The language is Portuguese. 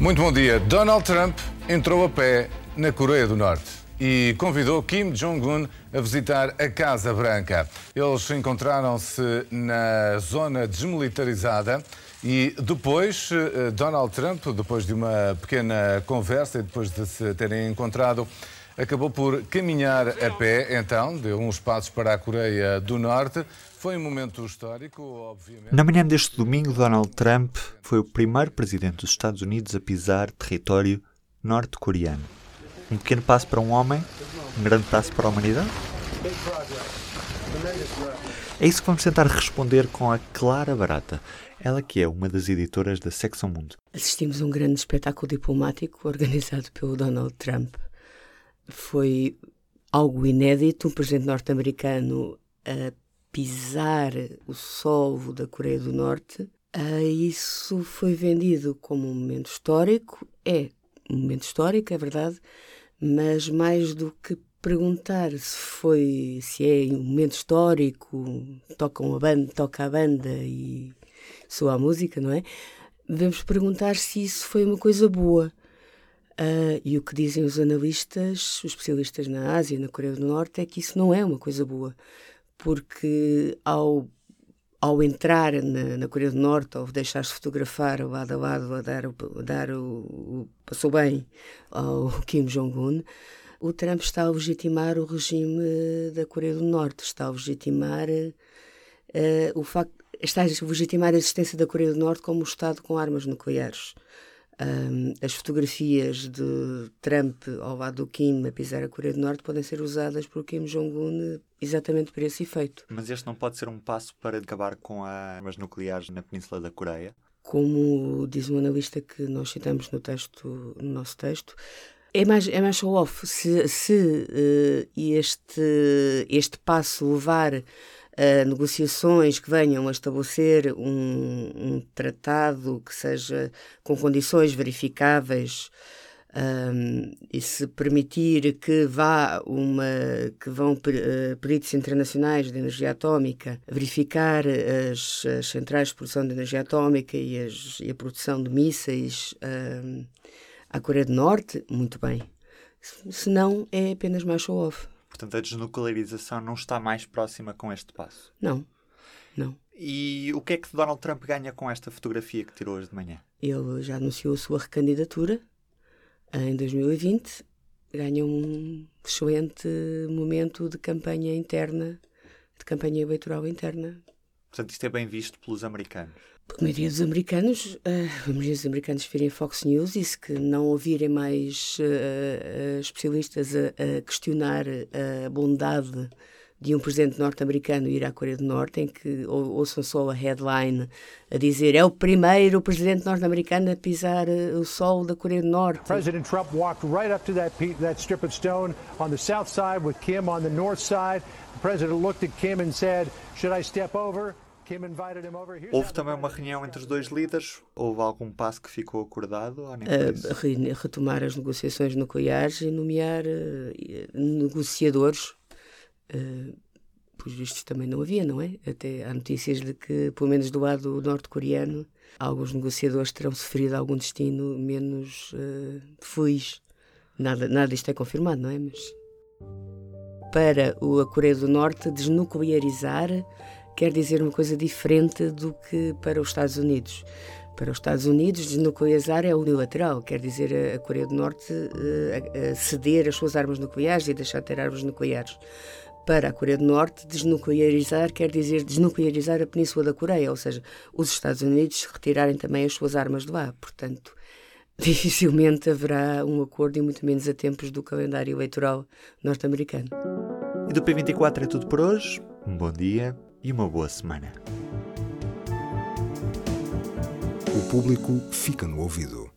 Muito bom dia. Donald Trump entrou a pé na Coreia do Norte e convidou Kim Jong-un a visitar a Casa Branca. Eles encontraram-se na zona desmilitarizada e depois, eh, Donald Trump, depois de uma pequena conversa e depois de se terem encontrado, acabou por caminhar a pé, então, deu uns passos para a Coreia do Norte. Foi um momento histórico, obviamente. Na manhã deste domingo, Donald Trump foi o primeiro presidente dos Estados Unidos a pisar território norte-coreano. Um pequeno passo para um homem, um grande passo para a humanidade? É isso que vamos tentar responder com a Clara Barata, ela que é uma das editoras da Secção Mundo. Assistimos a um grande espetáculo diplomático organizado pelo Donald Trump. Foi algo inédito, um presidente norte-americano a pisar o solo da Coreia do Norte. Uh, isso foi vendido como um momento histórico. É um momento histórico, é verdade, mas mais do que perguntar se foi se é um momento histórico, toca uma banda, toca a banda e soa a música, não é? Devemos perguntar se isso foi uma coisa boa. Uh, e o que dizem os analistas, os especialistas na Ásia, na Coreia do Norte, é que isso não é uma coisa boa, porque ao, ao entrar na, na Coreia do Norte, ao deixar-se fotografar lado a lado, a dar, a dar o, o passou bem ao Kim Jong-un, o Trump está a legitimar o regime da Coreia do Norte, está a legitimar uh, o facto, está a legitimar a existência da Coreia do Norte como um Estado com armas nucleares. Um, as fotografias de Trump ao lado do Kim a pisar a Coreia do Norte podem ser usadas por Kim Jong-un exatamente para esse efeito. Mas este não pode ser um passo para acabar com as armas nucleares na Península da Coreia? Como diz um analista que nós citamos no texto, no nosso texto, é mais, é mais show-off. Se, se uh, este, este passo levar uh, negociações que venham a estabelecer um, um tratado que seja com condições verificáveis um, e se permitir que vá uma que vão uh, peritos internacionais de energia atómica verificar as, as, centrais de produção de energia atómica e, as, e a produção de mísseis um, à Coreia do Norte, muito bem. Se não, é apenas mais show-off. Portanto, a desnuclearização não está mais próxima com este passo. Não, não. E o que é que Donald Trump ganha com esta fotografia que tirou hoje de manhã? Ele já anunciou a sua recandidatura em 2020. Ganha um excelente momento de campanha interna, de campanha eleitoral interna. Portanto, isto é bem visto pelos americanos. A maioria dos americanos, uh, a maioria dos americanos virem Fox News e se que não ouvirem mais uh, uh, especialistas a, a, questionar a bondade de um presidente norte-americano ir à Coreia do Norte, em que ou, ouçam só a headline a dizer é o primeiro presidente norte-americano a pisar o sol da Coreia do Norte. President Trump walked right up to that, that strip of stone on the south side with Kim on the north side. The president looked at Kim and said, "Should I step over?" Houve também uma reunião entre os dois líderes? Houve algum passo que ficou acordado? Uh, retomar as negociações nucleares e nomear uh, negociadores. Uh, pois vistos também não havia, não é? Até há notícias de que, pelo menos do lado norte-coreano, alguns negociadores terão sofrido algum destino menos uh, feliz. Nada, nada disto é confirmado, não é? Mas para a Coreia do Norte desnuclearizar quer dizer uma coisa diferente do que para os Estados Unidos. Para os Estados Unidos, desnuclearizar é unilateral, quer dizer a Coreia do Norte uh, ceder as suas armas nucleares e deixar de ter armas nucleares. Para a Coreia do Norte, desnuclearizar quer dizer desnuclearizar a Península da Coreia, ou seja, os Estados Unidos retirarem também as suas armas de lá. Portanto, dificilmente haverá um acordo e muito menos a tempos do calendário eleitoral norte-americano. E do P24 é tudo por hoje. Um bom dia e uma boa semana. O público fica no ouvido.